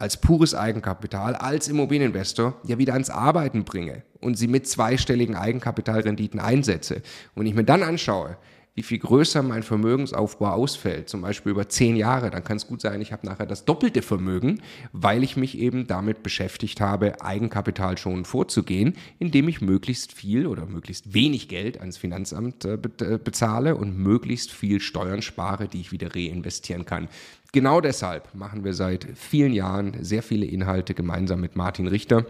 als pures Eigenkapital, als Immobilieninvestor ja wieder ans Arbeiten bringe und sie mit zweistelligen Eigenkapitalrenditen einsetze. Und ich mir dann anschaue, wie viel größer mein Vermögensaufbau ausfällt, zum Beispiel über zehn Jahre, dann kann es gut sein, ich habe nachher das doppelte Vermögen, weil ich mich eben damit beschäftigt habe, Eigenkapital schon vorzugehen, indem ich möglichst viel oder möglichst wenig Geld ans Finanzamt äh, äh, bezahle und möglichst viel Steuern spare, die ich wieder reinvestieren kann. Genau deshalb machen wir seit vielen Jahren sehr viele Inhalte gemeinsam mit Martin Richter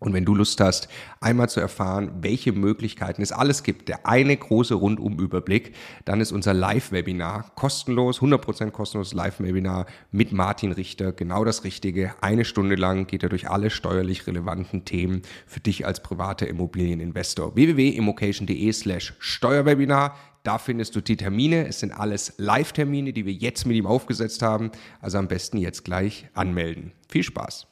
und wenn du Lust hast, einmal zu erfahren, welche Möglichkeiten es alles gibt, der eine große Rundumüberblick, dann ist unser Live-Webinar kostenlos, 100% kostenloses Live-Webinar mit Martin Richter genau das Richtige. Eine Stunde lang geht er durch alle steuerlich relevanten Themen für dich als privater Immobilieninvestor. www.immocation.de slash Steuerwebinar. Da findest du die Termine. Es sind alles Live-Termine, die wir jetzt mit ihm aufgesetzt haben. Also am besten jetzt gleich anmelden. Viel Spaß!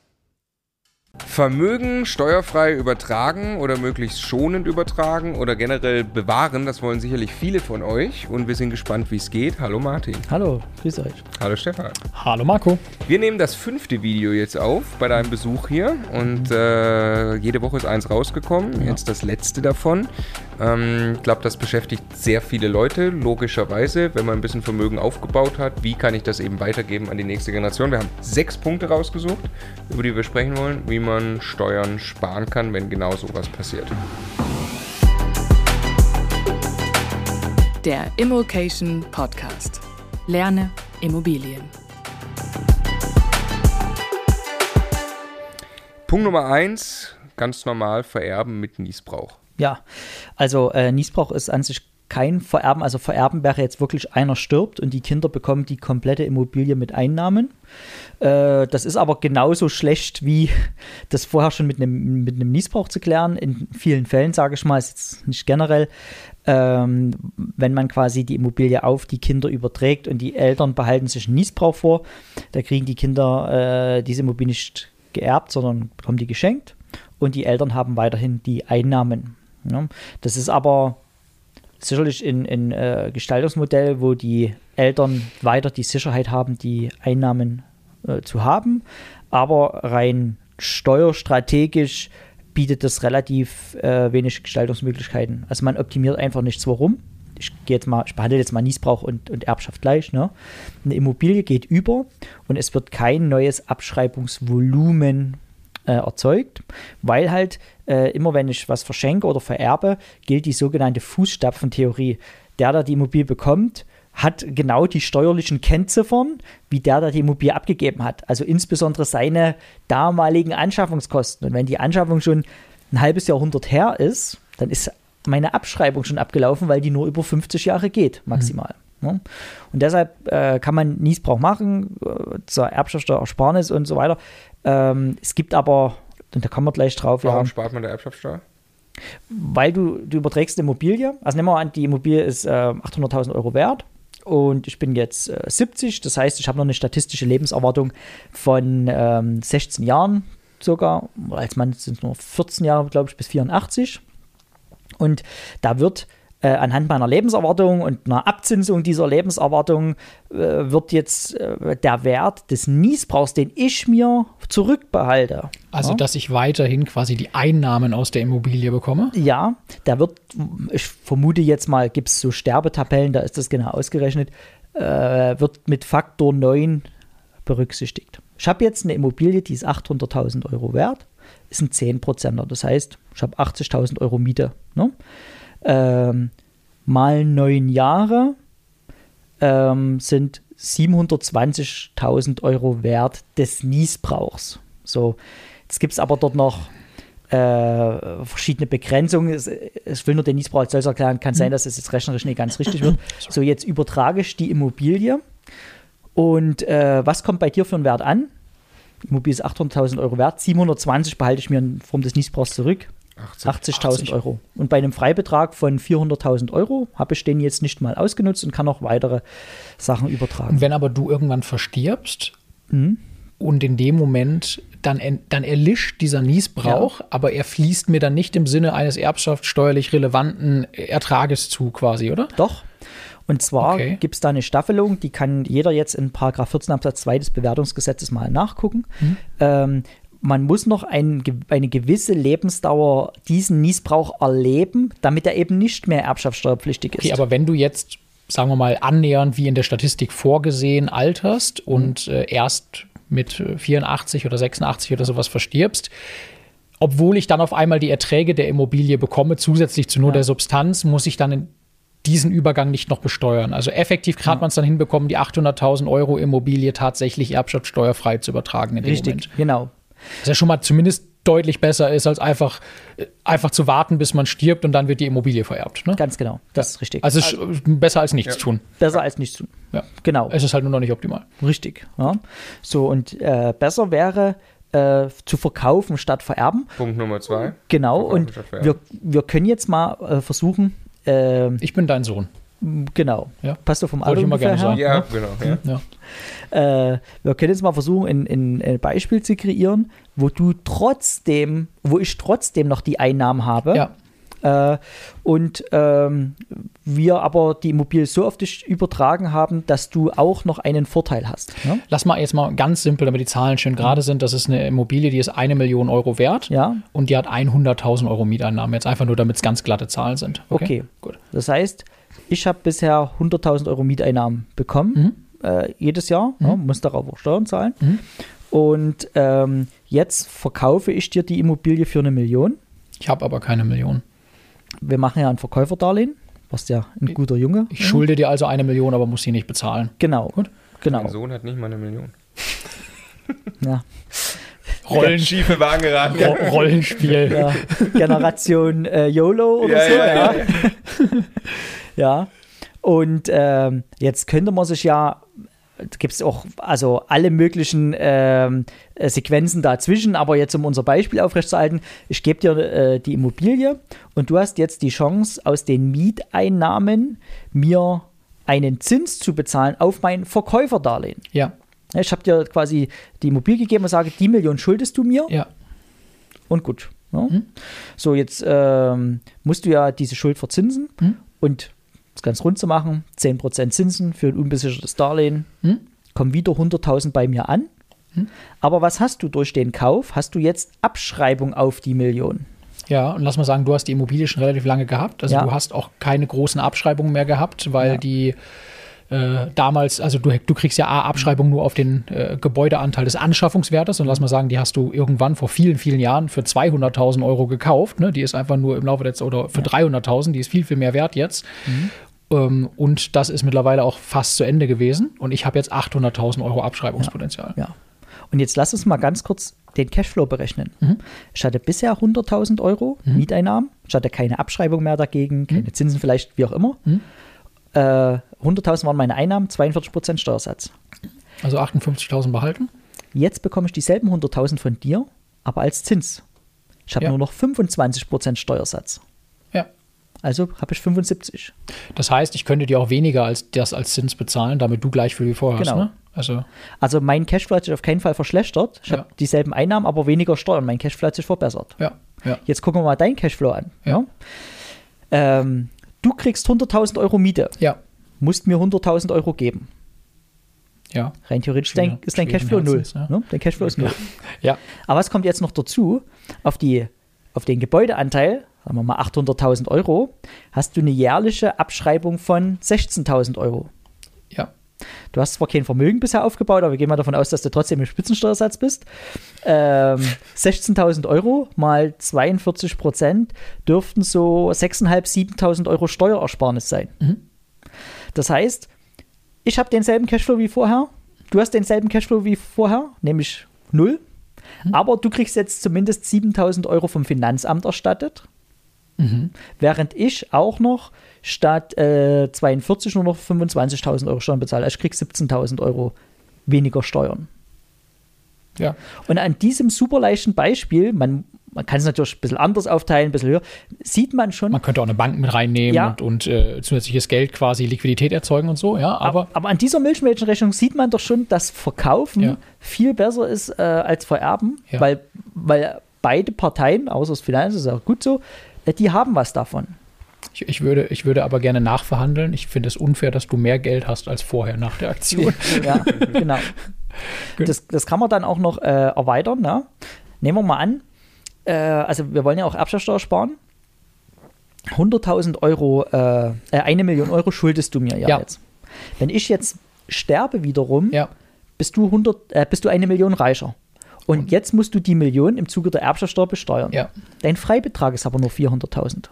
Vermögen steuerfrei übertragen oder möglichst schonend übertragen oder generell bewahren, das wollen sicherlich viele von euch und wir sind gespannt, wie es geht. Hallo Martin. Hallo, grüß euch. Hallo Stefan. Hallo Marco. Wir nehmen das fünfte Video jetzt auf bei deinem Besuch hier und äh, jede Woche ist eins rausgekommen, ja. jetzt das letzte davon. Ähm, ich glaube, das beschäftigt sehr viele Leute, logischerweise, wenn man ein bisschen Vermögen aufgebaut hat. Wie kann ich das eben weitergeben an die nächste Generation? Wir haben sechs Punkte rausgesucht, über die wir sprechen wollen, wie man Steuern sparen kann, wenn genau sowas passiert. Der Immokation Podcast. Lerne Immobilien. Punkt Nummer eins, ganz normal vererben mit Niesbrauch. Ja, also äh, Niesbrauch ist an sich kein Vererben. Also Vererben wäre jetzt wirklich einer stirbt und die Kinder bekommen die komplette Immobilie mit Einnahmen. Äh, das ist aber genauso schlecht wie das vorher schon mit einem mit Niesbrauch zu klären. In vielen Fällen, sage ich mal, ist jetzt nicht generell, ähm, wenn man quasi die Immobilie auf die Kinder überträgt und die Eltern behalten sich einen Niesbrauch vor, da kriegen die Kinder äh, diese Immobilie nicht geerbt, sondern bekommen die geschenkt und die Eltern haben weiterhin die Einnahmen. Ja. Das ist aber sicherlich ein, ein äh, Gestaltungsmodell, wo die Eltern weiter die Sicherheit haben, die Einnahmen äh, zu haben, aber rein steuerstrategisch bietet das relativ äh, wenig Gestaltungsmöglichkeiten. Also man optimiert einfach nichts. Warum? Ich jetzt mal, ich behandle jetzt mal Niesbrauch und, und Erbschaft gleich. Ne? Eine Immobilie geht über und es wird kein neues Abschreibungsvolumen äh, erzeugt, weil halt äh, immer wenn ich was verschenke oder vererbe, gilt die sogenannte Fußstapfentheorie. Der, der die Immobilie bekommt, hat genau die steuerlichen Kennziffern, wie der, der die Immobilie abgegeben hat. Also insbesondere seine damaligen Anschaffungskosten. Und wenn die Anschaffung schon ein halbes Jahrhundert her ist, dann ist meine Abschreibung schon abgelaufen, weil die nur über 50 Jahre geht, maximal. Mhm. Ne? Und deshalb äh, kann man Niesbrauch machen, äh, zur Erbschaftssteuersparnis und so weiter. Ähm, es gibt aber, und da kommen wir gleich drauf. Warum ja, spart man der Erbschaftssteuer? Weil du, du überträgst eine Immobilie. Also nehmen wir an, die Immobilie ist äh, 800.000 Euro wert und ich bin jetzt äh, 70. Das heißt, ich habe noch eine statistische Lebenserwartung von ähm, 16 Jahren sogar. Als Mann sind es nur 14 Jahre, glaube ich, bis 84. Und da wird äh, anhand meiner Lebenserwartung und einer Abzinsung dieser Lebenserwartung äh, wird jetzt äh, der Wert des Niesbrauchs, den ich mir zurückbehalte. Also, ja? dass ich weiterhin quasi die Einnahmen aus der Immobilie bekomme? Ja, der wird, ich vermute jetzt mal, gibt es so Sterbetabellen, da ist das genau ausgerechnet, äh, wird mit Faktor 9 berücksichtigt. Ich habe jetzt eine Immobilie, die ist 800.000 Euro wert, ist ein 10%er. Das heißt, ich habe 80.000 Euro Miete. Ne? Ähm, mal neun Jahre ähm, sind 720.000 Euro wert des Niesbrauchs. So, jetzt gibt es aber dort noch äh, verschiedene Begrenzungen. Es, ich will nur den Niesbrauch als solches erklären. Kann sein, dass es jetzt rechnerisch nicht ganz richtig wird. So, jetzt übertrage ich die Immobilie. Und äh, was kommt bei dir für einen Wert an? Immobilie ist 800.000 Euro wert. 720 behalte ich mir in Form des Niesbrauchs zurück. 80.000 80. Euro. Und bei einem Freibetrag von 400.000 Euro habe ich den jetzt nicht mal ausgenutzt und kann auch weitere Sachen übertragen. Und wenn aber du irgendwann verstirbst mhm. und in dem Moment dann, dann erlischt dieser Niesbrauch, ja. aber er fließt mir dann nicht im Sinne eines erbschaftssteuerlich relevanten Ertrages zu, quasi, oder? Doch. Und zwar okay. gibt es da eine Staffelung, die kann jeder jetzt in Paragraph 14 Absatz 2 des Bewertungsgesetzes mal nachgucken. Mhm. Ähm, man muss noch ein, eine gewisse Lebensdauer diesen Niesbrauch erleben, damit er eben nicht mehr erbschaftssteuerpflichtig ist. Okay, aber wenn du jetzt, sagen wir mal, annähernd wie in der Statistik vorgesehen alterst mhm. und äh, erst mit 84 äh, oder 86 oder sowas verstirbst, obwohl ich dann auf einmal die Erträge der Immobilie bekomme, zusätzlich zu nur ja. der Substanz, muss ich dann in diesen Übergang nicht noch besteuern. Also effektiv hat ja. man es dann hinbekommen, die 800.000 Euro Immobilie tatsächlich erbschaftssteuerfrei zu übertragen Richtig, Moment. genau. Was ja schon mal zumindest deutlich besser ist, als einfach, einfach zu warten, bis man stirbt und dann wird die Immobilie vererbt. Ne? Ganz genau, das ist richtig. Also, also besser als nichts ja. tun. Besser als nichts tun. Ja. Genau. Es ist halt nur noch nicht optimal. Richtig. Ja. So, und äh, besser wäre, äh, zu verkaufen statt vererben. Punkt Nummer zwei. Genau, und wir, wir können jetzt mal äh, versuchen. Äh, ich bin dein Sohn. Genau. Ja. Passt du vom Alter immer gerne her? Ja, genau. Ja. ja. Äh, wir können jetzt mal versuchen, ein, ein, ein, Beispiel zu kreieren, wo du trotzdem, wo ich trotzdem noch die Einnahmen habe. Ja. Äh, und ähm, wir aber die Immobilie so auf dich übertragen haben, dass du auch noch einen Vorteil hast. Ne? Lass mal jetzt mal ganz simpel, damit die Zahlen schön gerade sind. Das ist eine Immobilie, die ist eine Million Euro wert ja. und die hat 100.000 Euro Mieteinnahmen. Jetzt einfach nur, damit es ganz glatte Zahlen sind. Okay, okay. gut. Das heißt, ich habe bisher 100.000 Euro Mieteinnahmen bekommen, mhm. äh, jedes Jahr, mhm. ja, muss darauf auch Steuern zahlen. Mhm. Und ähm, jetzt verkaufe ich dir die Immobilie für eine Million. Ich habe aber keine Million. Wir machen ja ein Verkäuferdarlehen, was ja ein guter Junge. Ich schulde dir also eine Million, aber muss sie nicht bezahlen. Genau. Gut. Genau. Mein Sohn hat nicht mal eine Million. ja. Rollen schiefe Wagen geraten. Ro Rollenspiel. Ja. Generation äh, YOLO oder ja, so, ja. ja. Und ähm, jetzt könnte man sich ja gibt es auch also alle möglichen ähm, äh, Sequenzen dazwischen, aber jetzt um unser Beispiel aufrechtzuerhalten, ich gebe dir äh, die Immobilie und du hast jetzt die Chance, aus den Mieteinnahmen mir einen Zins zu bezahlen auf mein Verkäuferdarlehen. Ja. Ich habe dir quasi die Immobilie gegeben und sage, die Million schuldest du mir. Ja. Und gut. Ja. Mhm. So, jetzt ähm, musst du ja diese Schuld verzinsen mhm. und das ganz rund zu machen, 10% Zinsen für ein unbesichertes Darlehen, hm? kommen wieder 100.000 bei mir an. Hm? Aber was hast du durch den Kauf? Hast du jetzt Abschreibung auf die Million? Ja, und lass mal sagen, du hast die Immobilie schon relativ lange gehabt. Also Ja. du hast auch keine großen Abschreibungen mehr gehabt, weil Ja. die äh, damals, also du, du kriegst ja A, Abschreibung nur auf den äh, Gebäudeanteil des Anschaffungswertes und lass mal sagen, die hast du irgendwann vor vielen, vielen Jahren für 200.000 Euro gekauft. Ne? Die ist einfach nur im Laufe der Zeit, oder für 300.000, die ist viel, viel mehr wert jetzt. Ähm, und das ist mittlerweile auch fast zu Ende gewesen und ich habe jetzt 800.000 Euro Abschreibungspotenzial. Ja. Und jetzt lass uns mal ganz kurz den Cashflow berechnen. Mhm. Ich hatte bisher 100.000 Euro Mieteinnahmen. Ich hatte keine Abschreibung mehr dagegen, keine Zinsen vielleicht, wie auch immer. Mhm. Äh, 100.000 waren meine Einnahmen, 42% Steuersatz. Also 58.000 behalten. Jetzt bekomme ich dieselben 100.000 von dir, aber als Zins. Ich habe Ja. nur noch 25% Steuersatz. Also habe ich 75. Das heißt, ich könnte dir auch weniger als das als Zins bezahlen, damit du gleich viel wie vorher Genau. hast. Ne? Also Also mein Cashflow hat sich auf keinen Fall verschlechtert. Ich Ja. habe dieselben Einnahmen, aber weniger Steuern. Mein Cashflow hat sich verbessert. ja, ja. Jetzt gucken wir mal deinen Cashflow an. Ja. Ähm, du kriegst 100.000 Euro Miete, Ja. musst mir 100.000 Euro geben. Ja. Rein theoretisch dein, ist dein Cashflow null. Ja. Ne? Dein Cashflow ist null. Ja. Aber was kommt jetzt noch dazu? Auf, die, auf den Gebäudeanteil, sagen wir mal 800.000 Euro, hast du eine jährliche Abschreibung von 16.000 Euro. Ja. Du hast zwar kein Vermögen bisher aufgebaut, aber wir gehen mal davon aus, dass du trotzdem im Spitzensteuersatz bist. Ähm, 16.000 Euro mal 42 Prozent dürften so 6.500, 7.000 Euro Steuerersparnis sein. Das heißt, ich habe denselben Cashflow wie vorher, du hast denselben Cashflow wie vorher, nämlich null. Aber du kriegst jetzt zumindest 7.000 Euro vom Finanzamt erstattet, während ich auch noch statt äh, 42 nur noch 25.000 Euro Steuern bezahle. Also ich krieg 17.000 Euro weniger Steuern. Ja. Und an diesem super leichten Beispiel, man, man kann es natürlich ein bisschen anders aufteilen, ein bisschen höher, sieht man schon, Man könnte auch eine Bank mit reinnehmen Ja. und, und äh, zusätzliches Geld quasi Liquidität erzeugen und so, ja. Aber aber an dieser Milchmädchenrechnung sieht man doch schon, dass Verkaufen Ja. viel besser ist äh, als Vererben, weil, weil beide Parteien, außer das Finanzamt ist auch gut so, die haben was davon. ich, ich, würde, ich würde aber gerne nachverhandeln. Ich finde es unfair, dass du mehr Geld hast als vorher nach der Aktion. Ja, genau. Das, das kann man dann auch noch äh, erweitern. Ne? Nehmen wir mal an, äh, also wir wollen ja auch Erbschaftssteuer sparen. 100.000 Euro, äh, äh, eine Million Euro schuldest du mir ja, Ja. jetzt. Wenn ich jetzt sterbe wiederum, Ja. bist, du 100, äh, bist du eine Million reicher. Und jetzt musst du die Million im Zuge der Erbschaftssteuer besteuern. Ja. Dein Freibetrag ist aber nur 400.000.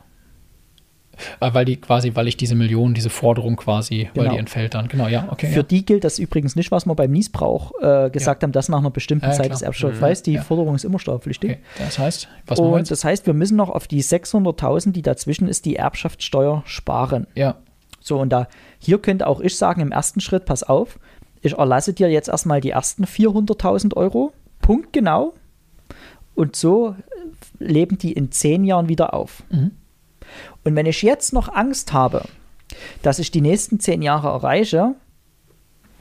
Äh, Weil die quasi, weil ich diese Million, diese Forderung quasi, weil Genau. die entfällt dann. Genau, ja, okay. Für ja. die gilt das übrigens nicht, was wir beim Niesbrauch äh, gesagt haben, dass nach einer bestimmten Ja, Zeit klar. das Erbsteuerfrei ist. Die Ja. Forderung ist immer steuerpflichtig. okay. Das heißt, was Und jetzt? das heißt, wir müssen noch auf die 600.000, die dazwischen ist, die Erbschaftssteuer sparen. Ja, So, und da, hier könnte auch ich sagen, im ersten Schritt, pass auf, ich erlasse dir jetzt erstmal die ersten 400.000 Euro, Punkt genau. Und so äh, leben die in zehn Jahren wieder auf. Mhm. Und wenn ich jetzt noch Angst habe, dass ich die nächsten zehn Jahre erreiche,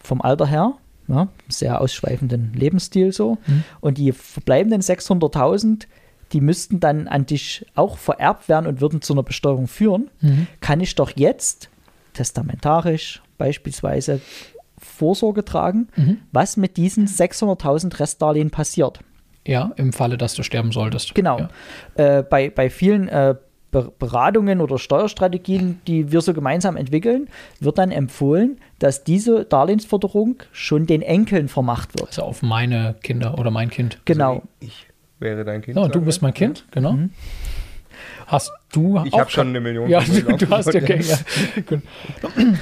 vom Alter her, ja, sehr ausschweifenden Lebensstil so, Mhm. und die verbleibenden 600.000, die müssten dann an dich auch vererbt werden und würden zu einer Besteuerung führen, Mhm. kann ich doch jetzt testamentarisch beispielsweise Vorsorge tragen, Mhm. was mit diesen 600.000 Restdarlehen passiert. ja, im Falle, dass du sterben solltest. Genau. Ja. Äh, bei, bei vielen äh, Be- Beratungen oder Steuerstrategien, die wir so gemeinsam entwickeln, wird dann empfohlen, dass diese Darlehensforderung schon den Enkeln vermacht wird. Also auf meine Kinder oder mein Kind. Genau. Ich wäre dein Kind. Ja, und du bist mein Kind, genau. Mhm. Hast du Ich habe schon eine Million. Ja, du, du hast ja, okay, ja.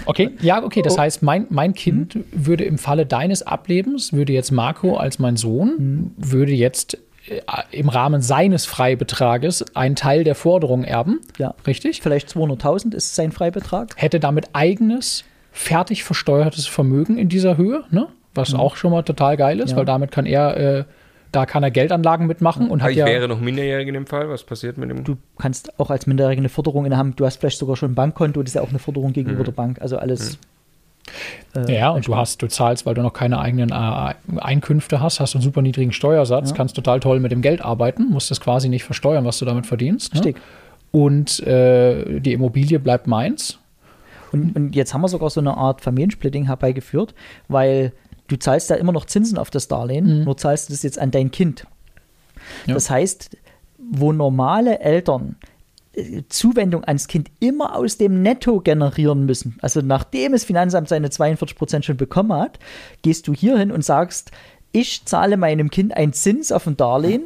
Okay, ja, okay. Oh. Das heißt, mein, mein Kind Mhm. würde im Falle deines Ablebens, würde jetzt Marco als mein Sohn, Mhm. würde jetzt äh, im Rahmen seines Freibetrages einen Teil der Forderung erben. Ja. Richtig? Vielleicht 200.000 ist sein Freibetrag. Hätte damit eigenes, fertig versteuertes Vermögen in dieser Höhe, ne? was auch schon mal total geil ist, Mhm. Ja. weil damit kann er, äh, da kann er Geldanlagen mitmachen und hat ich ja. wäre noch minderjährig in dem Fall. Was passiert mit dem? Du kannst auch als Minderjährige eine Forderung innehaben. Du hast vielleicht sogar schon ein Bankkonto, das ist ja auch eine Forderung Mhm. gegenüber der Bank. Also alles. äh, Ja, und du hast, du zahlst, weil du noch keine eigenen äh, Einkünfte hast, hast einen super niedrigen Steuersatz, Ja. kannst total toll mit dem Geld arbeiten, musst das quasi nicht versteuern, was du damit verdienst. Ne? Richtig. Und äh, die Immobilie bleibt meins. Und, und jetzt haben wir sogar so eine Art Familiensplitting herbeigeführt, weil du zahlst ja immer noch Zinsen auf das Darlehen, Mhm. nur zahlst du das jetzt an dein Kind. Ja. Das heißt, wo normale Eltern äh, Zuwendung ans Kind immer aus dem Netto generieren müssen, also nachdem das Finanzamt seine 42% schon bekommen hat, gehst du hier hin und sagst, ich zahle meinem Kind einen Zins auf ein Darlehen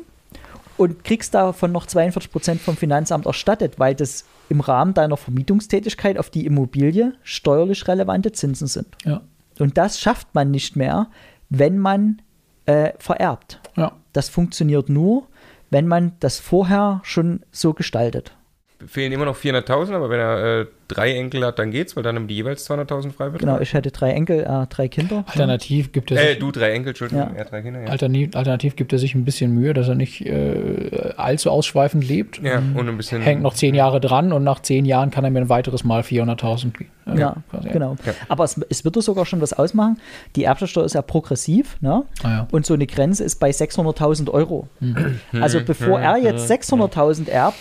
und kriegst davon noch 42% vom Finanzamt erstattet, weil das im Rahmen deiner Vermietungstätigkeit auf die Immobilie steuerlich relevante Zinsen sind. Ja. Und das schafft man nicht mehr, wenn man äh, vererbt. Ja. Das funktioniert nur, wenn man das vorher schon so gestaltet. Fehlen immer noch 400.000, aber wenn er äh, drei Enkel hat, dann geht's, weil dann haben die jeweils 200.000 Freibetrag. Genau, ich hätte drei Enkel, äh, drei Kinder. Alternativ gibt es. Äh, du drei Enkel, Entschuldigung, Ja. er drei Kinder, ja. Alternativ, alternativ gibt er sich ein bisschen Mühe, dass er nicht äh, allzu ausschweifend lebt. ja, und ein bisschen. Hängt noch zehn Jahre dran und nach zehn Jahren kann er mir ein weiteres Mal 400.000 äh, Ja, quasi- genau. Ja. Aber es, es würde sogar schon was ausmachen. Die Erbschaftssteuer ist ja progressiv, ne? Ah, ja. Und so eine Grenze ist bei 600.000 Euro. Also bevor er jetzt 600.000 erbt,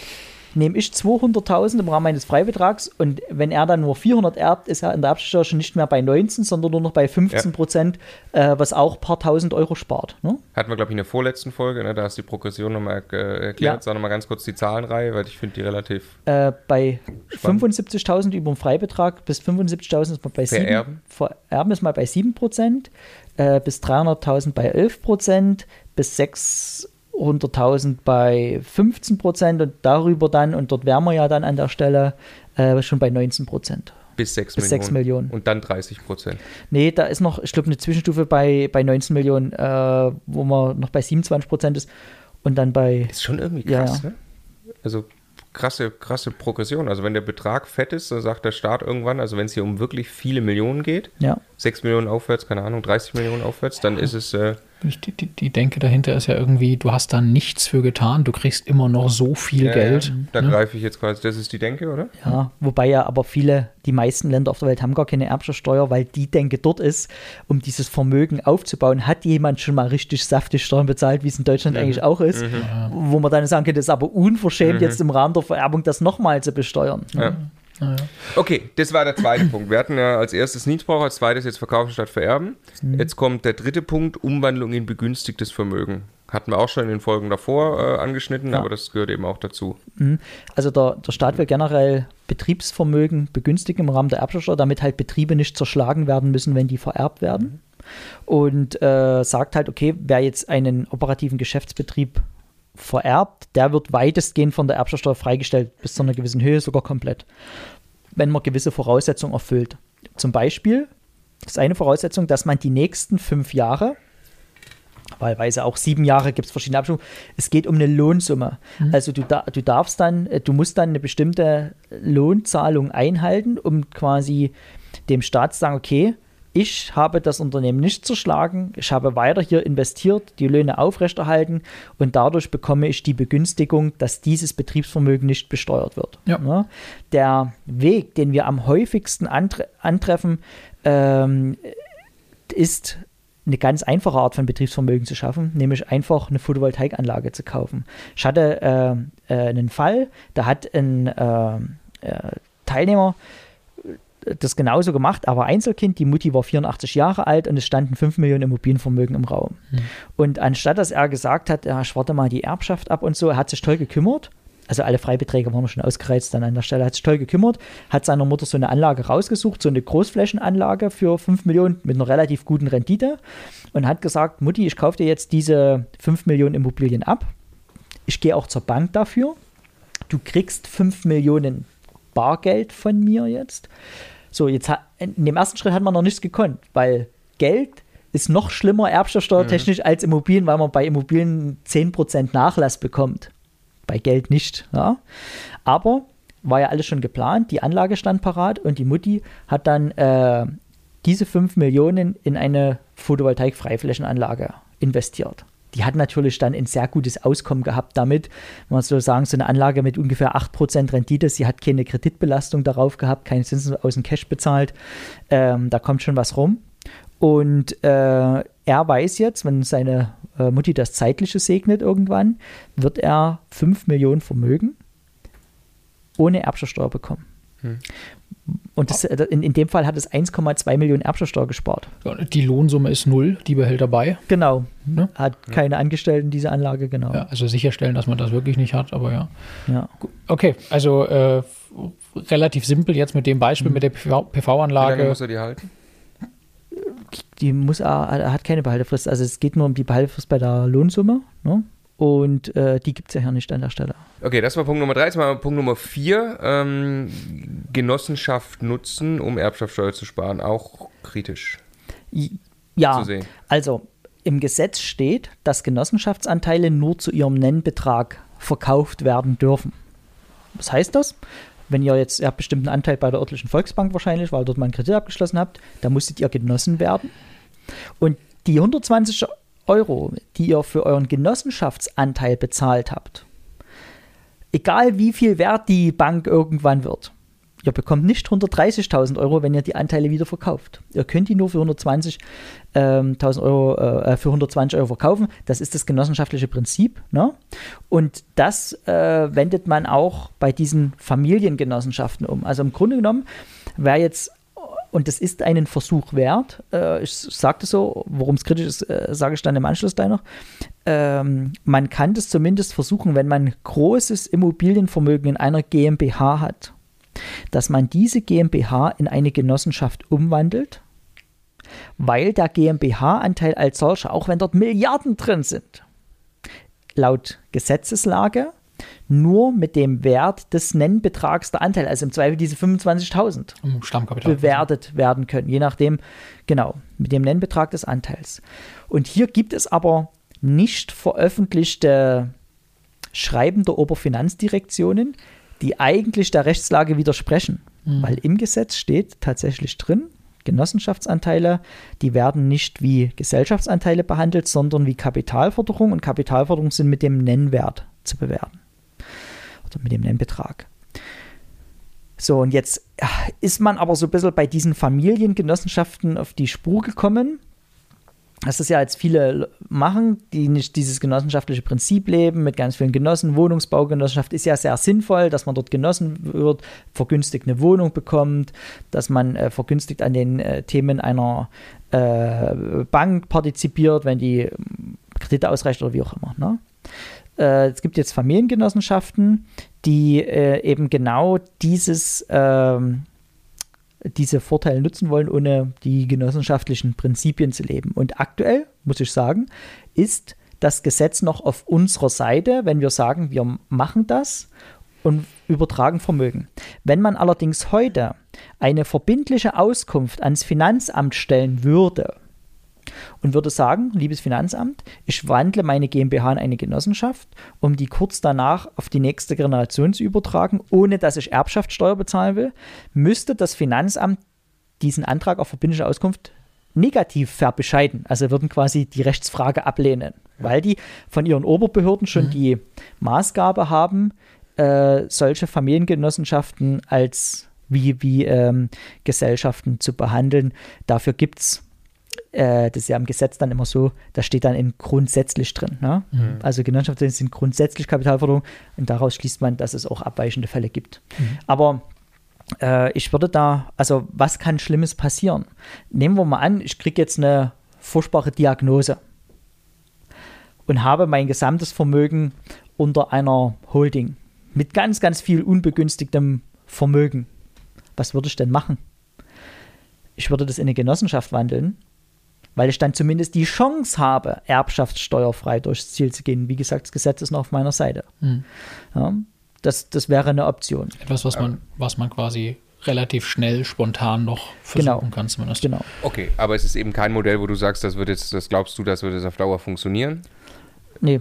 nehme ich 200.000 im Rahmen meines Freibetrags und wenn er dann nur 400 erbt, ist er in der Erbschaftssteuer schon nicht mehr bei 19, sondern nur noch bei 15 Prozent, äh, was auch ein paar tausend Euro spart. Ne? Hatten wir, glaube ich, in der vorletzten Folge, ne? da hast du die Progression nochmal äh, erklärt. Ja. Sag nochmal ganz kurz die Zahlenreihe, weil ich finde die relativ Äh, bei Spannend. 75.000 über dem Freibetrag bis 75.000 ist man bei 7 Vererben? Vererben ist man bei 7 Prozent, äh, bis 300.000 bei 11 Prozent, bis 600.000 bei 15 Prozent und darüber dann, und dort wären wir ja dann an der Stelle, äh, schon bei 19 Prozent. bis 6 Bis Millionen. 6 Millionen. Und dann 30 Prozent. Nee, da ist noch, ich glaube, eine Zwischenstufe bei, bei 19 Millionen, äh, wo man noch bei 27 Prozent ist und dann bei, Ist schon irgendwie krass, ja. ne? Also krasse, krasse Progression. Also wenn der Betrag fett ist, dann sagt der Staat irgendwann, also wenn es hier um wirklich viele Millionen geht, ja. 6 Millionen aufwärts, keine Ahnung, 30 Millionen aufwärts, dann ist es, äh, die, die, die Denke dahinter ist ja irgendwie, du hast da nichts für getan, du kriegst immer noch so viel ja, Geld. Ja, da ne? greife ich jetzt quasi, das ist die Denke, oder? Ja, wobei ja aber viele, die meisten Länder auf der Welt haben gar keine Erbschaftssteuer, weil die Denke dort ist, um dieses Vermögen aufzubauen, hat jemand schon mal richtig saftig Steuern bezahlt, wie es in Deutschland eigentlich auch ist, wo man dann sagen könnte, das ist aber unverschämt, jetzt im Rahmen der Vererbung das nochmal zu besteuern. Ja. Okay, das war der zweite Punkt. Wir hatten ja als erstes Nietsbrauch, als zweites jetzt Verkaufen statt Vererben. Jetzt kommt der dritte Punkt, Umwandlung in begünstigtes Vermögen. Hatten wir auch schon in den Folgen davor äh, angeschnitten, Ja. aber das gehört eben auch dazu. Also der, der Staat will generell Betriebsvermögen begünstigen im Rahmen der Erbschaftssteuer, damit halt Betriebe nicht zerschlagen werden müssen, wenn die vererbt werden. Und äh, sagt halt, okay, wer jetzt einen operativen Geschäftsbetrieb vererbt, der wird weitestgehend von der Erbschaftssteuer freigestellt, bis zu einer gewissen Höhe, sogar komplett, wenn man gewisse Voraussetzungen erfüllt. Zum Beispiel ist eine Voraussetzung, dass man die nächsten fünf Jahre wahlweise auch sieben Jahre gibt es verschiedene Abstufungen. Es geht um eine Lohnsumme. Also du, du darfst dann, äh, du musst dann eine bestimmte Lohnzahlung einhalten, um quasi dem Staat zu sagen, okay, ich habe das Unternehmen nicht zerschlagen, ich habe weiter hier investiert, die Löhne aufrechterhalten und dadurch bekomme ich die Begünstigung, dass dieses Betriebsvermögen nicht besteuert wird. Ja. Ne? Der Weg, den wir am häufigsten antre antreffen, ähm, ist eine ganz einfache Art von Betriebsvermögen zu schaffen, nämlich einfach eine Photovoltaikanlage zu kaufen. Ich hatte äh, äh, einen Fall, da hat ein äh, äh, Teilnehmer das genauso gemacht, aber Einzelkind, die Mutti war 84 Jahre alt und es standen 5 Millionen Immobilienvermögen im Raum. Und anstatt dass er gesagt hat, ich warte mal die Erbschaft ab und so, er hat sich toll gekümmert, also alle Freibeträge waren schon ausgereizt dann an der Stelle, hat sich toll gekümmert, hat seiner Mutter so eine Anlage rausgesucht, so eine Großflächenanlage für 5 Millionen mit einer relativ guten Rendite und hat gesagt, Mutti, ich kaufe dir jetzt diese 5 Millionen Immobilien ab, ich gehe auch zur Bank dafür, du kriegst 5 Millionen Bargeld von mir jetzt. So, jetzt hat, in dem ersten Schritt hat man noch nichts gekonnt, weil Geld ist noch schlimmer erbschaftssteuertechnisch als Immobilien, weil man bei Immobilien 10% Nachlass bekommt. Bei Geld nicht. Ja. Aber war ja alles schon geplant, die Anlage stand parat und die Mutti hat dann äh, diese 5 Millionen in eine Photovoltaik-Freiflächenanlage investiert. Die hat natürlich dann ein sehr gutes Auskommen gehabt damit. Man soll sagen, so eine Anlage mit ungefähr 8% Rendite. Sie hat keine Kreditbelastung darauf gehabt, keine Zinsen aus dem Cash bezahlt. Ähm, da kommt schon was rum. Und äh, er weiß jetzt, wenn seine äh, Mutti das Zeitliche segnet irgendwann, wird er 5 Millionen Vermögen ohne Erbschaftssteuer bekommen. Und das, äh, in, in dem Fall hat es 1,2 Millionen Erbschaftssteuer gespart. Ja, Die Lohnsumme ist null, die behält dabei. Genau. Ne? Hat keine Angestellten diese Anlage, genau. Ja, also sicherstellen, dass man das wirklich nicht hat, aber ja. Ja. Okay, also äh, relativ simpel jetzt mit dem Beispiel mit der Wie lange PV-Anlage. muss er die halten? Die muss er, er hat keine Behaltefrist. Also es geht nur um die Behaltefrist bei der Lohnsumme. Ne? Und äh, die gibt es ja hier nicht an der Stelle. Okay, das war Punkt Nummer drei. Jetzt mal Punkt Nummer vier. Ähm, Genossenschaft nutzen, um Erbschaftssteuer zu sparen. Auch kritisch Ja, zu sehen. also im Gesetz steht, dass Genossenschaftsanteile nur zu ihrem Nennbetrag verkauft werden dürfen. Was heißt das? Wenn ihr jetzt, ihr habt bestimmt einen Anteil bei der örtlichen Volksbank wahrscheinlich, weil dort mal einen Kredit abgeschlossen habt, da musstet ihr genossen werden. Und die 120 Euro, die ihr für euren Genossenschaftsanteil bezahlt habt, egal wie viel wert die Bank irgendwann wird, ihr bekommt nicht 130.000 Euro, wenn ihr die Anteile wieder verkauft. Ihr könnt die nur für 120.000 ähm, Euro, äh, für 120 Euro verkaufen. Das ist das genossenschaftliche Prinzip. Ne? Und das äh, wendet man auch bei diesen Familiengenossenschaften um. Also im Grunde genommen, wer jetzt und das ist einen Versuch wert. Äh, ich sagte so, worum es kritisch ist, äh, sage ich dann im Anschluss gleich noch. Ähm, man kann das zumindest versuchen, wenn man großes Immobilienvermögen in einer GmbH hat, dass man diese GmbH in eine Genossenschaft umwandelt, weil der GmbH-Anteil als solcher, auch wenn dort Milliarden drin sind, laut Gesetzeslage nur mit dem Wert des Nennbetrags der Anteile, also im Zweifel diese 25.000, bewertet werden können, je nachdem, genau, mit dem Nennbetrag des Anteils. Und hier gibt es aber nicht veröffentlichte Schreiben der Oberfinanzdirektionen, die eigentlich der Rechtslage widersprechen. Mhm. Weil im Gesetz steht tatsächlich drin, Genossenschaftsanteile, die werden nicht wie Gesellschaftsanteile behandelt, sondern wie Kapitalforderung und Kapitalforderungen sind mit dem Nennwert zu bewerten mit dem Nennbetrag. So, und jetzt ist man aber so ein bisschen bei diesen Familiengenossenschaften auf die Spur gekommen. Das ist ja jetzt viele machen, die nicht dieses genossenschaftliche Prinzip leben, mit ganz vielen Genossen. Wohnungsbaugenossenschaft ist ja sehr sinnvoll, dass man dort genossen wird, vergünstigt eine Wohnung bekommt, dass man äh, vergünstigt an den äh, Themen einer äh, Bank partizipiert, wenn die Kredite ausreicht oder wie auch immer. Ne? Äh, es gibt jetzt Familiengenossenschaften, die äh, eben genau dieses, ähm, diese Vorteile nutzen wollen, ohne die genossenschaftlichen Prinzipien zu leben. Und aktuell, muss ich sagen, ist das Gesetz noch auf unserer Seite, wenn wir sagen, wir machen das und übertragen Vermögen. Wenn man allerdings heute eine verbindliche Auskunft ans Finanzamt stellen würde, und würde sagen, liebes Finanzamt, ich wandle meine GmbH in eine Genossenschaft, um die kurz danach auf die nächste Generation zu übertragen, ohne dass ich Erbschaftssteuer bezahlen will, müsste das Finanzamt diesen Antrag auf verbindliche Auskunft negativ verbescheiden. Also würden quasi die Rechtsfrage ablehnen, weil die von ihren Oberbehörden schon mhm. die Maßgabe haben, äh, solche Familiengenossenschaften als wie, wie ähm, Gesellschaften zu behandeln. Dafür gibt es äh, das ist ja im Gesetz dann immer so, da steht dann in grundsätzlich drin. Ne? Mhm. Also Genossenschaften sind grundsätzlich Kapitalforderung und daraus schließt man, dass es auch abweichende Fälle gibt. Mhm. Aber äh, ich würde da, also was kann Schlimmes passieren? Nehmen wir mal an, ich kriege jetzt eine furchtbare Diagnose und habe mein gesamtes Vermögen unter einer Holding mit ganz, ganz viel unbegünstigtem Vermögen. Was würde ich denn machen? Ich würde das in eine Genossenschaft wandeln weil ich dann zumindest die Chance habe, erbschaftssteuerfrei durchs Ziel zu gehen. Wie gesagt, das Gesetz ist noch auf meiner Seite. Mhm. Ja, das, das wäre eine Option. Etwas, was man, was man quasi relativ schnell, spontan noch versuchen genau. kann zumindest. Genau. Okay, aber es ist eben kein Modell, wo du sagst, das wird jetzt, das glaubst du, das wird jetzt auf Dauer funktionieren? Nee.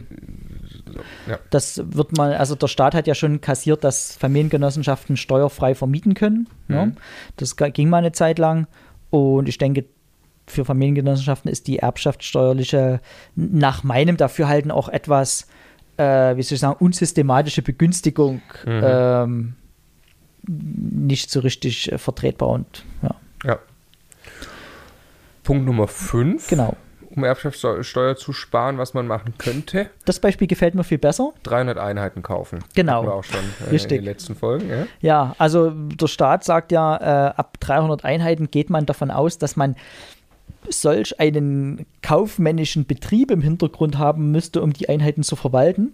Ja. Das wird mal, also der Staat hat ja schon kassiert, dass Familiengenossenschaften steuerfrei vermieten können. Mhm. Ja. Das ging mal eine Zeit lang. Und ich denke, für Familiengenossenschaften ist die erbschaftssteuerliche nach meinem Dafürhalten auch etwas, äh, wie soll ich sagen, unsystematische Begünstigung mhm. ähm, nicht so richtig äh, vertretbar und ja. ja. Punkt Nummer 5. Genau. Um Erbschaftssteuer zu sparen, was man machen könnte. Das Beispiel gefällt mir viel besser. 300 Einheiten kaufen. Genau. Hatten wir auch schon äh, Richtig. in den letzten Folgen. Ja? ja, also der Staat sagt ja, äh, ab 300 Einheiten geht man davon aus, dass man solch einen kaufmännischen Betrieb im Hintergrund haben müsste, um die Einheiten zu verwalten,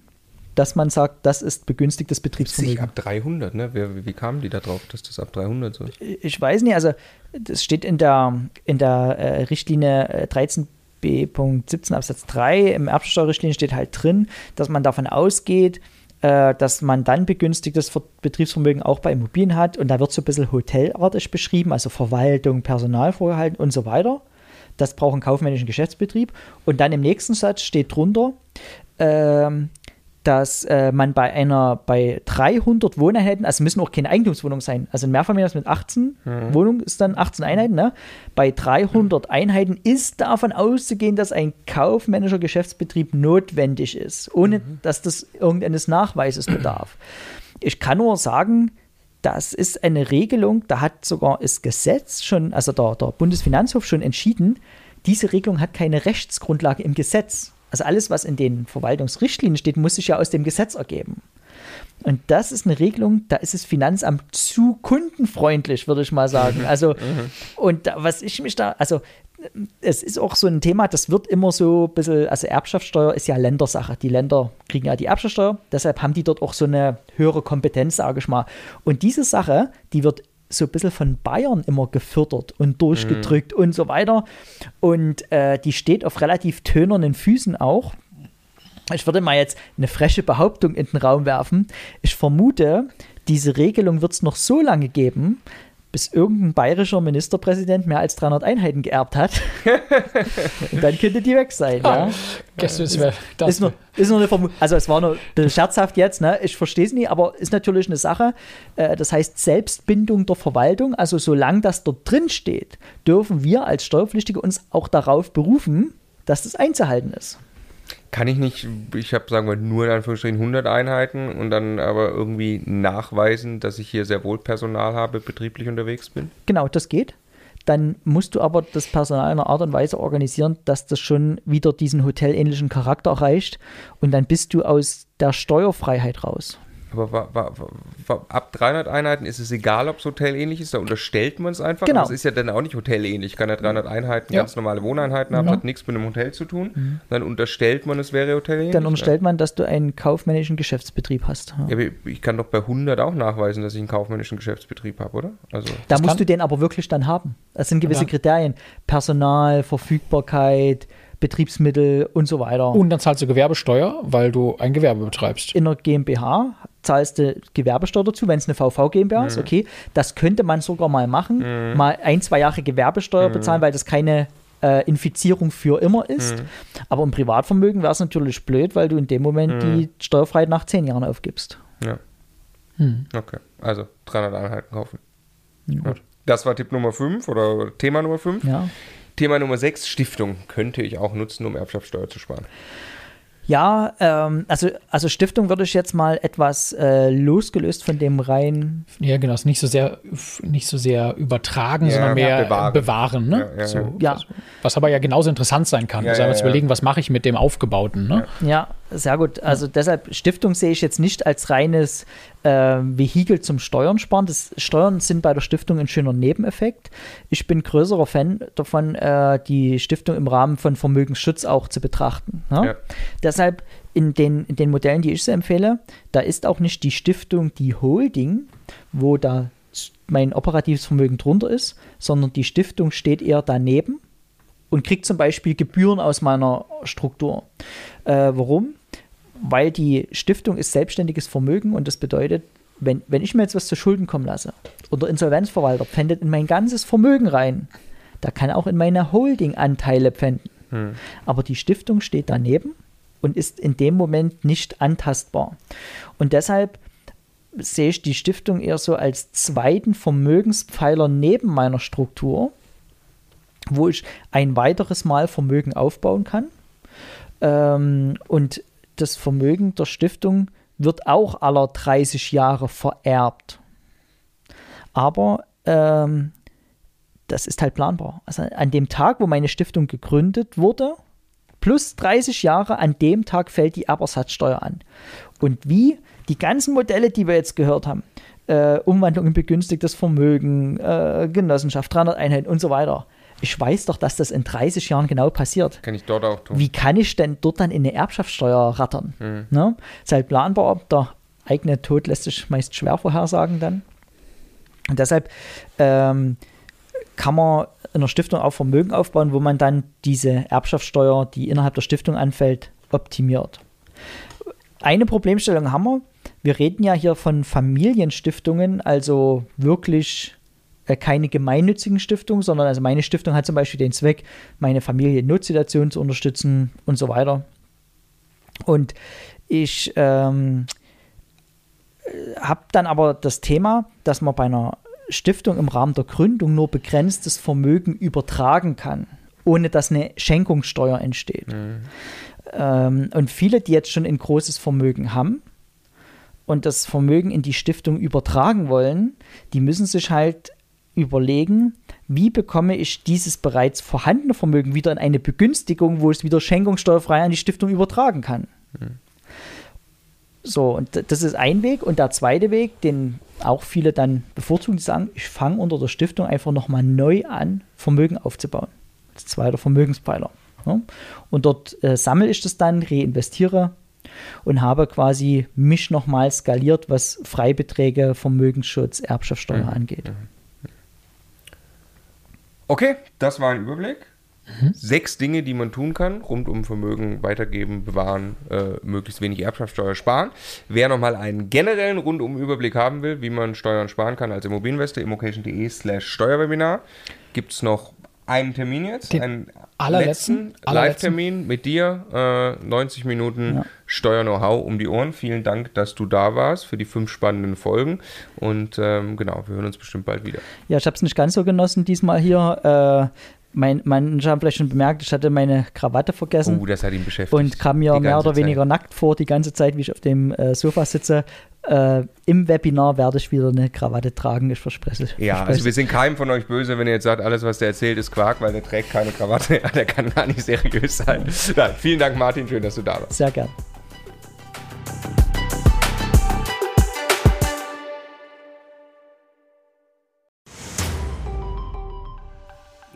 dass man sagt, das ist begünstigtes Betriebsvermögen. ab 300, ne? Wie, wie kamen die da drauf, dass das ab 300 so ist? Ich weiß nicht, also das steht in der, in der äh, Richtlinie 13b.17 äh, Absatz 3, im Erbsteuerrichtlinie steht halt drin, dass man davon ausgeht, äh, dass man dann begünstigtes Betriebsvermögen auch bei Immobilien hat und da wird so ein bisschen hotelartig beschrieben, also Verwaltung, Personal vorgehalten und so weiter das braucht einen kaufmännischen Geschäftsbetrieb. Und dann im nächsten Satz steht drunter, ähm, dass äh, man bei einer, bei 300 Wohneinheiten, also müssen auch keine Eigentumswohnungen sein, also ein Mehrfamilienhaus mit 18 mhm. Wohnungen ist dann 18 Einheiten, ne? bei 300 Einheiten ist davon auszugehen, dass ein kaufmännischer Geschäftsbetrieb notwendig ist, ohne mhm. dass das irgendeines Nachweises bedarf. Ich kann nur sagen, das ist eine Regelung, da hat sogar das Gesetz schon, also der, der Bundesfinanzhof schon entschieden, diese Regelung hat keine Rechtsgrundlage im Gesetz. Also alles, was in den Verwaltungsrichtlinien steht, muss sich ja aus dem Gesetz ergeben. Und das ist eine Regelung, da ist das Finanzamt zu kundenfreundlich, würde ich mal sagen. Also, und da, was ich mich da, also es ist auch so ein Thema, das wird immer so ein bisschen, also Erbschaftssteuer ist ja Ländersache. Die Länder kriegen ja die Erbschaftssteuer, deshalb haben die dort auch so eine höhere Kompetenz, sage ich mal. Und diese Sache, die wird so ein bisschen von Bayern immer gefördert und durchgedrückt mhm. und so weiter. Und äh, die steht auf relativ tönernen Füßen auch. Ich würde mal jetzt eine freche Behauptung in den Raum werfen. Ich vermute, diese Regelung wird es noch so lange geben, bis irgendein bayerischer Ministerpräsident mehr als 300 Einheiten geerbt hat. und dann könnte die weg sein. Ja. Das ist, das ist, nur, ist nur eine Vermutung. Also es war nur scherzhaft jetzt, ne? ich verstehe es nicht, aber ist natürlich eine Sache. Äh, das heißt Selbstbindung der Verwaltung. Also solange das dort drin steht, dürfen wir als Steuerpflichtige uns auch darauf berufen, dass das einzuhalten ist kann ich nicht, ich habe, sagen wir, nur in Anführungsstrichen 100 Einheiten und dann aber irgendwie nachweisen, dass ich hier sehr wohl Personal habe, betrieblich unterwegs bin? Genau, das geht. Dann musst du aber das Personal in einer Art und Weise organisieren, dass das schon wieder diesen hotelähnlichen Charakter erreicht und dann bist du aus der Steuerfreiheit raus. Aber wa, wa, wa, ab 300 Einheiten ist es egal, ob es hotelähnlich ist, da unterstellt man es einfach. Genau. Das ist ja dann auch nicht hotelähnlich. Ich kann ja 300 Einheiten, ja. ganz normale Wohneinheiten haben, ja. hat nichts mit einem Hotel zu tun. Mhm. Dann unterstellt man, es wäre hotelähnlich. Dann unterstellt ja. man, dass du einen kaufmännischen Geschäftsbetrieb hast. Ja. ich kann doch bei 100 auch nachweisen, dass ich einen kaufmännischen Geschäftsbetrieb habe, oder? Also, da musst du den aber wirklich dann haben. Das sind gewisse Kriterien. Personal, Verfügbarkeit, Betriebsmittel und so weiter. Und dann zahlst du Gewerbesteuer, weil du ein Gewerbe betreibst. In der GmbH zahlst du Gewerbesteuer dazu, wenn es eine VV GmbH mhm. ist, okay. Das könnte man sogar mal machen, mhm. mal ein, zwei Jahre Gewerbesteuer mhm. bezahlen, weil das keine äh, Infizierung für immer ist. Mhm. Aber im Privatvermögen wäre es natürlich blöd, weil du in dem Moment mhm. die Steuerfreiheit nach zehn Jahren aufgibst. Ja. Hm. Okay, also 300 Einheiten kaufen. Gut. Das war Tipp Nummer 5 oder Thema Nummer 5. Ja. Thema Nummer 6, Stiftung, könnte ich auch nutzen, um Erbschaftssteuer zu sparen. Ja, ähm, also, also Stiftung würde ich jetzt mal etwas äh, losgelöst von dem rein. Ja, genau, ist nicht so sehr, nicht so sehr übertragen, ja, sondern mehr bewahren. bewahren ne? ja, so, ja. Was, was, aber ja genauso interessant sein kann. Ja, also ja, zu überlegen, was mache ich mit dem Aufgebauten. Ne? Ja. Sehr gut. Also deshalb, Stiftung sehe ich jetzt nicht als reines äh, Vehikel zum Steuern sparen. Das Steuern sind bei der Stiftung ein schöner Nebeneffekt. Ich bin größerer Fan davon, äh, die Stiftung im Rahmen von Vermögensschutz auch zu betrachten. Ne? Ja. Deshalb in den, in den Modellen, die ich so empfehle, da ist auch nicht die Stiftung die Holding, wo da mein operatives Vermögen drunter ist, sondern die Stiftung steht eher daneben und kriegt zum Beispiel Gebühren aus meiner Struktur. Äh, warum? Weil die Stiftung ist selbstständiges Vermögen und das bedeutet, wenn, wenn ich mir jetzt was zu Schulden kommen lasse und der Insolvenzverwalter pfändet in mein ganzes Vermögen rein, da kann auch in meine Holding Anteile pfänden. Hm. Aber die Stiftung steht daneben und ist in dem Moment nicht antastbar. Und deshalb sehe ich die Stiftung eher so als zweiten Vermögenspfeiler neben meiner Struktur, wo ich ein weiteres Mal Vermögen aufbauen kann. Ähm, und das Vermögen der Stiftung wird auch aller 30 Jahre vererbt. Aber ähm, das ist halt planbar. Also an dem Tag, wo meine Stiftung gegründet wurde, plus 30 Jahre, an dem Tag fällt die Erbersatzsteuer an. Und wie die ganzen Modelle, die wir jetzt gehört haben, äh, Umwandlung in begünstigtes Vermögen, äh, Genossenschaft, 300 Einheiten und so weiter, ich weiß doch, dass das in 30 Jahren genau passiert. Kann ich dort auch tun. Wie kann ich denn dort dann in eine Erbschaftssteuer rattern? Mhm. Ne? Ist halt planbar, der eigene Tod lässt sich meist schwer vorhersagen dann. Und deshalb ähm, kann man in der Stiftung auch Vermögen aufbauen, wo man dann diese Erbschaftssteuer, die innerhalb der Stiftung anfällt, optimiert. Eine Problemstellung haben wir. Wir reden ja hier von Familienstiftungen, also wirklich keine gemeinnützigen Stiftungen, sondern also meine Stiftung hat zum Beispiel den Zweck, meine Familie in Notsituationen zu unterstützen und so weiter. Und ich ähm, habe dann aber das Thema, dass man bei einer Stiftung im Rahmen der Gründung nur begrenztes Vermögen übertragen kann, ohne dass eine Schenkungssteuer entsteht. Mhm. Ähm, und viele, die jetzt schon ein großes Vermögen haben, und das Vermögen in die Stiftung übertragen wollen, die müssen sich halt überlegen, wie bekomme ich dieses bereits vorhandene Vermögen wieder in eine Begünstigung, wo ich es wieder schenkungssteuerfrei an die Stiftung übertragen kann. Mhm. So, und das ist ein Weg. Und der zweite Weg, den auch viele dann bevorzugen, die sagen, ich fange unter der Stiftung einfach nochmal neu an, Vermögen aufzubauen. Als zweiter Vermögenspfeiler. Ja? Und dort äh, sammle ich das dann, reinvestiere und habe quasi mich nochmal skaliert, was Freibeträge, Vermögensschutz, Erbschaftssteuer mhm. angeht. Mhm. Okay, das war ein Überblick. Mhm. Sechs Dinge, die man tun kann, rund um Vermögen weitergeben, bewahren, äh, möglichst wenig Erbschaftssteuer sparen. Wer nochmal einen generellen Rundum-Überblick haben will, wie man Steuern sparen kann als Immobilieninvestor, immocation.de slash Steuerwebinar, gibt es noch einen Termin jetzt, Den einen allerletzten, Live-Termin mit dir, äh, 90 Minuten ja. Steuer-Know-how um die Ohren. Vielen Dank, dass du da warst für die fünf spannenden Folgen und ähm, genau, wir hören uns bestimmt bald wieder. Ja, ich habe es nicht ganz so genossen diesmal hier. Äh, mein, manche haben vielleicht schon bemerkt, ich hatte meine Krawatte vergessen. Oh, das hat ihn beschäftigt. Und kam mir mehr oder weniger Zeit. nackt vor, die ganze Zeit, wie ich auf dem äh, Sofa sitze. Äh, Im Webinar werde ich wieder eine Krawatte tragen, ich verspreche. es. Ja, also wir sind keinem von euch böse, wenn ihr jetzt sagt, alles, was der erzählt, ist Quark, weil der trägt keine Krawatte. der kann gar nicht seriös sein. Nein, vielen Dank, Martin, schön, dass du da warst. Sehr gern.